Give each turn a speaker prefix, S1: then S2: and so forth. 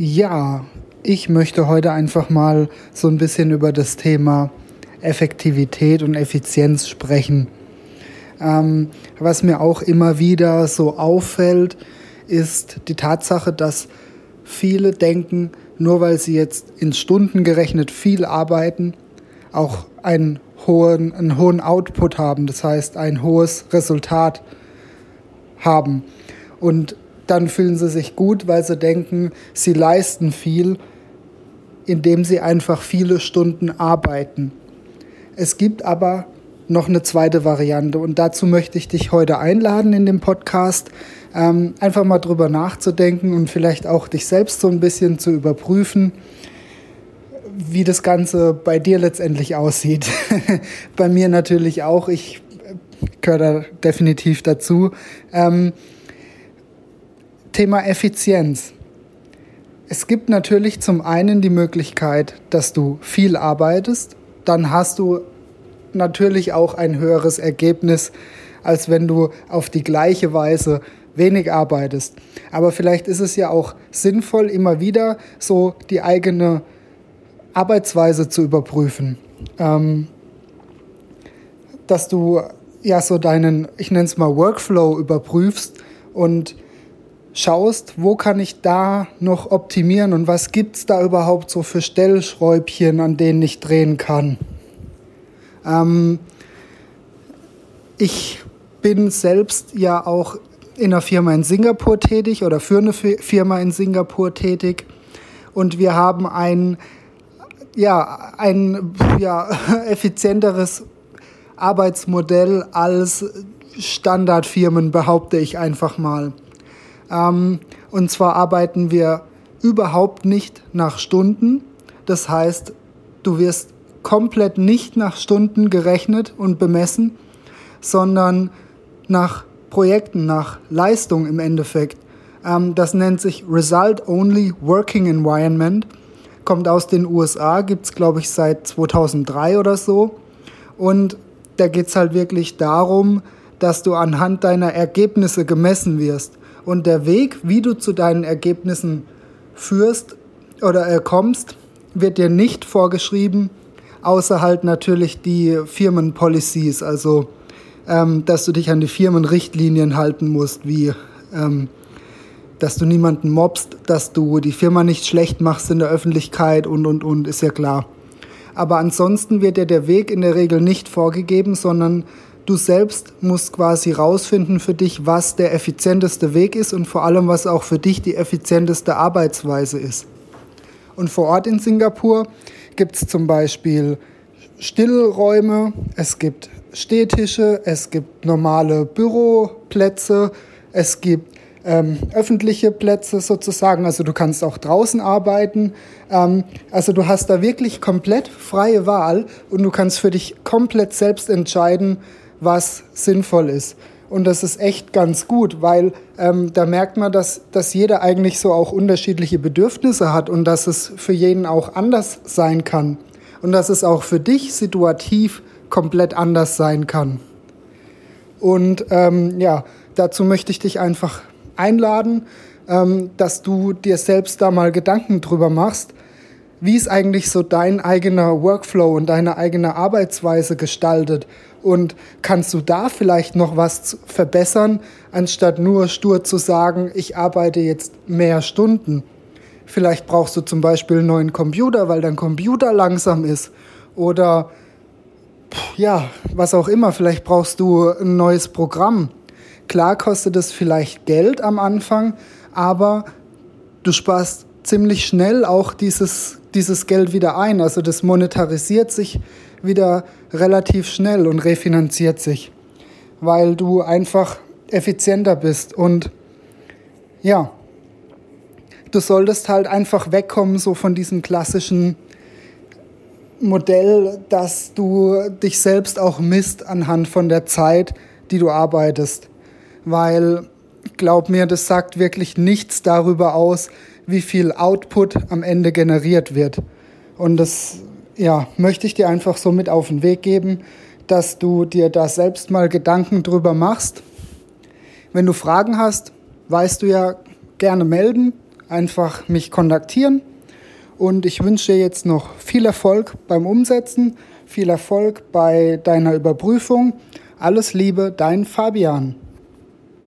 S1: Ja, ich möchte heute einfach mal so ein bisschen über das Thema Effektivität und Effizienz sprechen. Ähm, was mir auch immer wieder so auffällt, ist die Tatsache, dass viele denken, nur weil sie jetzt in Stunden gerechnet viel arbeiten, auch einen hohen, einen hohen Output haben, das heißt ein hohes Resultat haben. Und dann fühlen sie sich gut, weil sie denken, sie leisten viel, indem sie einfach viele Stunden arbeiten. Es gibt aber noch eine zweite Variante und dazu möchte ich dich heute einladen in dem Podcast, ähm, einfach mal drüber nachzudenken und vielleicht auch dich selbst so ein bisschen zu überprüfen, wie das Ganze bei dir letztendlich aussieht. bei mir natürlich auch, ich gehöre da definitiv dazu. Ähm, Thema Effizienz. Es gibt natürlich zum einen die Möglichkeit, dass du viel arbeitest, dann hast du natürlich auch ein höheres Ergebnis, als wenn du auf die gleiche Weise wenig arbeitest. Aber vielleicht ist es ja auch sinnvoll, immer wieder so die eigene Arbeitsweise zu überprüfen. Ähm, dass du ja so deinen, ich nenne es mal Workflow überprüfst und schaust, wo kann ich da noch optimieren und was gibt es da überhaupt so für Stellschräubchen, an denen ich drehen kann. Ähm, ich bin selbst ja auch in einer Firma in Singapur tätig oder für eine Firma in Singapur tätig und wir haben ein ja, ein ja, effizienteres Arbeitsmodell als Standardfirmen, behaupte ich einfach mal. Ähm, und zwar arbeiten wir überhaupt nicht nach Stunden. Das heißt, du wirst komplett nicht nach Stunden gerechnet und bemessen, sondern nach Projekten, nach Leistung im Endeffekt. Ähm, das nennt sich Result Only Working Environment, kommt aus den USA, gibt es glaube ich seit 2003 oder so. Und da geht es halt wirklich darum, dass du anhand deiner Ergebnisse gemessen wirst. Und der Weg, wie du zu deinen Ergebnissen führst oder äh, kommst, wird dir nicht vorgeschrieben, außer halt natürlich die Firmenpolicies, also ähm, dass du dich an die Firmenrichtlinien halten musst, wie ähm, dass du niemanden mobst, dass du die Firma nicht schlecht machst in der Öffentlichkeit und und und, ist ja klar. Aber ansonsten wird dir der Weg in der Regel nicht vorgegeben, sondern Du selbst musst quasi rausfinden für dich, was der effizienteste Weg ist und vor allem, was auch für dich die effizienteste Arbeitsweise ist. Und vor Ort in Singapur gibt es zum Beispiel Stillräume, es gibt Stehtische, es gibt normale Büroplätze, es gibt ähm, öffentliche Plätze sozusagen, also du kannst auch draußen arbeiten. Ähm, also du hast da wirklich komplett freie Wahl und du kannst für dich komplett selbst entscheiden, was sinnvoll ist. Und das ist echt ganz gut, weil ähm, da merkt man, dass, dass jeder eigentlich so auch unterschiedliche Bedürfnisse hat und dass es für jeden auch anders sein kann. Und dass es auch für dich situativ komplett anders sein kann. Und ähm, ja, dazu möchte ich dich einfach einladen, ähm, dass du dir selbst da mal Gedanken drüber machst, wie ist eigentlich so dein eigener Workflow und deine eigene Arbeitsweise gestaltet? Und kannst du da vielleicht noch was verbessern, anstatt nur stur zu sagen, ich arbeite jetzt mehr Stunden? Vielleicht brauchst du zum Beispiel einen neuen Computer, weil dein Computer langsam ist. Oder ja, was auch immer. Vielleicht brauchst du ein neues Programm. Klar kostet es vielleicht Geld am Anfang, aber du sparst ziemlich schnell auch dieses, dieses Geld wieder ein. Also das monetarisiert sich wieder relativ schnell und refinanziert sich, weil du einfach effizienter bist. Und ja, du solltest halt einfach wegkommen so von diesem klassischen Modell, dass du dich selbst auch misst anhand von der Zeit, die du arbeitest. Weil, glaub mir, das sagt wirklich nichts darüber aus, wie viel Output am Ende generiert wird. Und das ja, möchte ich dir einfach so mit auf den Weg geben, dass du dir da selbst mal Gedanken drüber machst. Wenn du Fragen hast, weißt du ja gerne melden. einfach mich kontaktieren. Und ich wünsche dir jetzt noch viel Erfolg beim Umsetzen, viel Erfolg bei deiner Überprüfung. Alles Liebe, dein Fabian.